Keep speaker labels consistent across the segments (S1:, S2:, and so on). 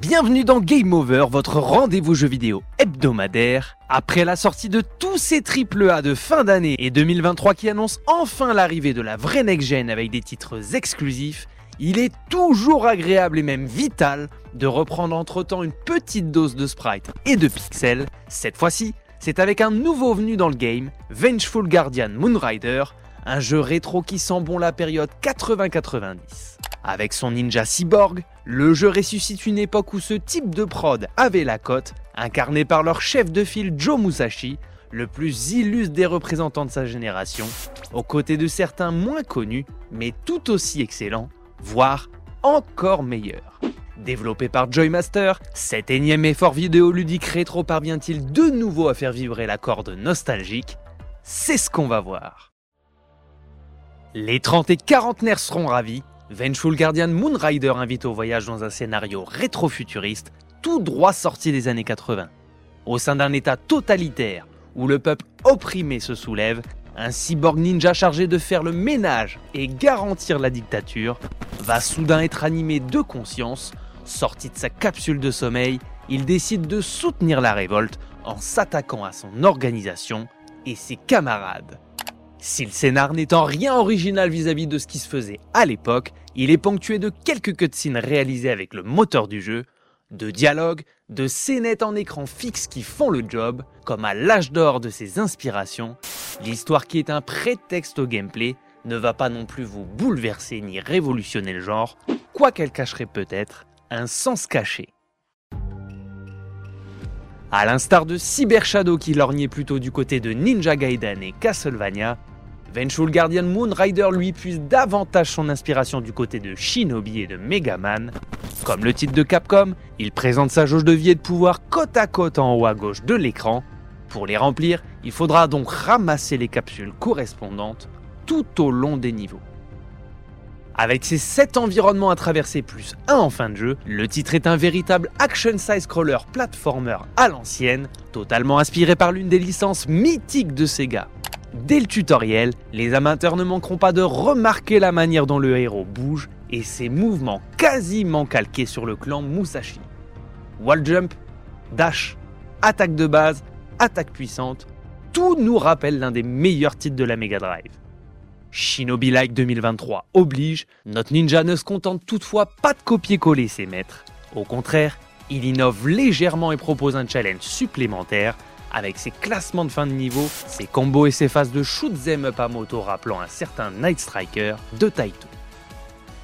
S1: Bienvenue dans Game Over, votre rendez-vous jeu vidéo hebdomadaire. Après la sortie de tous ces triple A de fin d'année et 2023 qui annoncent enfin l'arrivée de la vraie next-gen avec des titres exclusifs, il est toujours agréable et même vital de reprendre entre-temps une petite dose de sprite et de pixels. Cette fois-ci, c'est avec un nouveau venu dans le game, Vengeful Guardian Moonrider, un jeu rétro qui sent bon la période 80-90. Avec son ninja cyborg, le jeu ressuscite une époque où ce type de prod avait la cote, incarné par leur chef de file Joe Musashi, le plus illustre des représentants de sa génération, aux côtés de certains moins connus, mais tout aussi excellents, voire encore meilleurs. Développé par Joymaster, cet énième effort vidéoludique rétro parvient-il de nouveau à faire vibrer la corde nostalgique? C'est ce qu'on va voir. Les 30 et 40 nerfs seront ravis, Vengeful Guardian Moonrider invite au voyage dans un scénario rétro-futuriste, tout droit sorti des années 80. Au sein d'un état totalitaire, où le peuple opprimé se soulève, un cyborg ninja chargé de faire le ménage et garantir la dictature va soudain être animé de conscience. Sorti de sa capsule de sommeil, il décide de soutenir la révolte en s'attaquant à son organisation et ses camarades. Si le scénar n'est en rien original vis-à-vis de ce qui se faisait à l'époque, il est ponctué de quelques cutscenes réalisées avec le moteur du jeu, de dialogues, de scénettes en écran fixe qui font le job, comme à l'âge d'or de ses inspirations, l'histoire qui est un prétexte au gameplay ne va pas non plus vous bouleverser ni révolutionner le genre, quoiqu'elle cacherait peut-être un sens caché. À l'instar de Cyber Shadow qui lorgnait plutôt du côté de Ninja Gaiden et Castlevania, Vengeful Guardian Moon Rider lui puise davantage son inspiration du côté de Shinobi et de Mega Man. Comme le titre de Capcom, il présente sa jauge de vie et de pouvoir côte à côte en haut à gauche de l'écran. Pour les remplir, il faudra donc ramasser les capsules correspondantes tout au long des niveaux. Avec ses 7 environnements à traverser plus un en fin de jeu, le titre est un véritable action side-scroller platformer à l'ancienne, totalement inspiré par l'une des licences mythiques de Sega. Dès le tutoriel, les amateurs ne manqueront pas de remarquer la manière dont le héros bouge et ses mouvements quasiment calqués sur le clan Musashi. Wall jump, dash, attaque de base, attaque puissante, tout nous rappelle l'un des meilleurs titres de la Mega Drive. Shinobi Like 2023 oblige, notre ninja ne se contente toutefois pas de copier-coller ses maîtres. Au contraire, il innove légèrement et propose un challenge supplémentaire avec ses classements de fin de niveau, ses combos et ses phases de shoot them up à moto rappelant un certain Night Striker de Taito.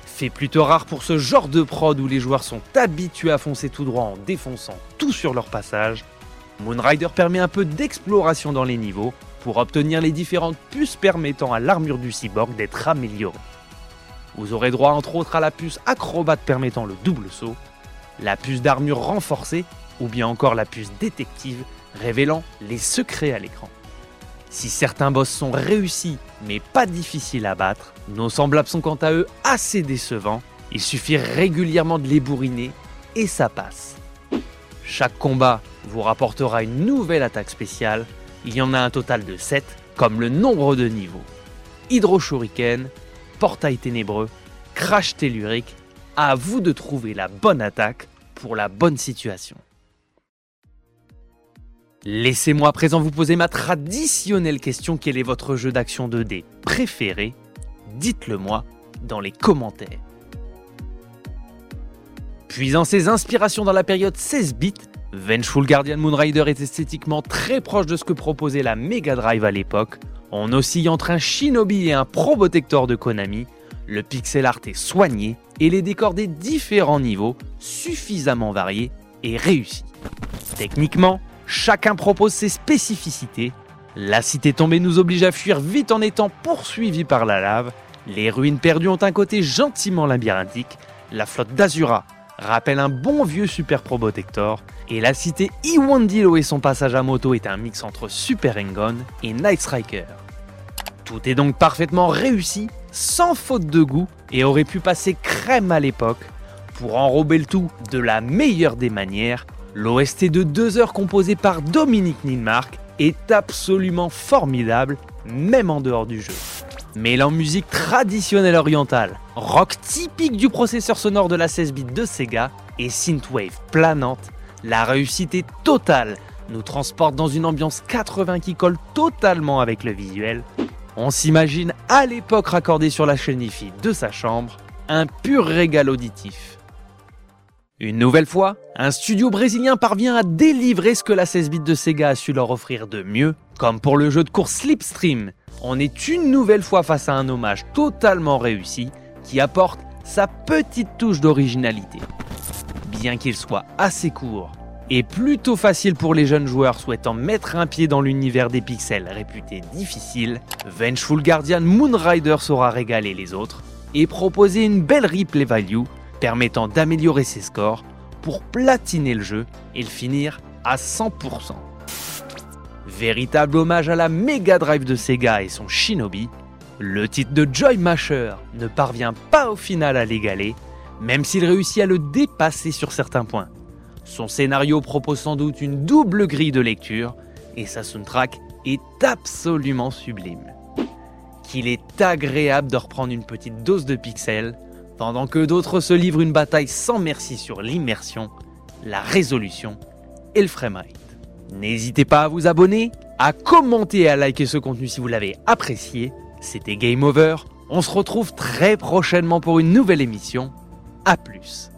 S1: Fait plutôt rare pour ce genre de prod où les joueurs sont habitués à foncer tout droit en défonçant tout sur leur passage, Moonrider permet un peu d'exploration dans les niveaux pour obtenir les différentes puces permettant à l'armure du cyborg d'être améliorée. Vous aurez droit entre autres à la puce acrobate permettant le double saut, la puce d'armure renforcée ou bien encore la puce détective révélant les secrets à l'écran. Si certains boss sont réussis mais pas difficiles à battre, nos semblables sont quant à eux assez décevants, il suffit régulièrement de les bourriner et ça passe. Chaque combat vous rapportera une nouvelle attaque spéciale il y en a un total de 7, comme le nombre de niveaux. Hydro Shuriken, Portail Ténébreux, Crash Tellurique, à vous de trouver la bonne attaque pour la bonne situation. Laissez-moi à présent vous poser ma traditionnelle question quel est votre jeu d'action 2D préféré? Dites-le moi dans les commentaires. Puisant ses inspirations dans la période 16 bits, Vengeful Guardian Moonrider est esthétiquement très proche de ce que proposait la Mega Drive à l'époque. On oscille entre un Shinobi et un Probotector de Konami. Le pixel art est soigné et les décors des différents niveaux suffisamment variés et réussis. Techniquement, chacun propose ses spécificités. La cité tombée nous oblige à fuir vite en étant poursuivis par la lave. Les ruines perdues ont un côté gentiment labyrinthique. La flotte d'Azura rappelle un bon vieux Super Probotector, et la cité Iwandilo et son passage à moto est un mix entre Super Engon et Night Striker. Tout est donc parfaitement réussi, sans faute de goût, et aurait pu passer crème à l'époque. Pour enrober le tout de la meilleure des manières, l'OST de 2 heures composé par Dominique Ninmark est absolument formidable, même en dehors du jeu. Mêlant musique traditionnelle orientale, rock typique du processeur sonore de la 16 bits de Sega et synthwave planante, la réussite est totale, nous transporte dans une ambiance 80 qui colle totalement avec le visuel. On s'imagine à l'époque raccordé sur la chaîne IFI de sa chambre, un pur régal auditif. Une nouvelle fois, un studio brésilien parvient à délivrer ce que la 16 bits de Sega a su leur offrir de mieux, comme pour le jeu de course Slipstream. On est une nouvelle fois face à un hommage totalement réussi qui apporte sa petite touche d'originalité. Bien qu'il soit assez court et plutôt facile pour les jeunes joueurs souhaitant mettre un pied dans l'univers des pixels réputé difficile, Vengeful Guardian Moonrider saura régaler les autres et proposer une belle replay value permettant d'améliorer ses scores pour platiner le jeu et le finir à 100%. Véritable hommage à la Mega Drive de Sega et son Shinobi, le titre de Joy Masher ne parvient pas au final à l'égaler, même s'il réussit à le dépasser sur certains points. Son scénario propose sans doute une double grille de lecture et sa soundtrack est absolument sublime. Qu'il est agréable de reprendre une petite dose de pixels pendant que d'autres se livrent une bataille sans merci sur l'immersion, la résolution et le framerate. N'hésitez pas à vous abonner, à commenter et à liker ce contenu si vous l'avez apprécié. C'était Game Over. On se retrouve très prochainement pour une nouvelle émission. A plus.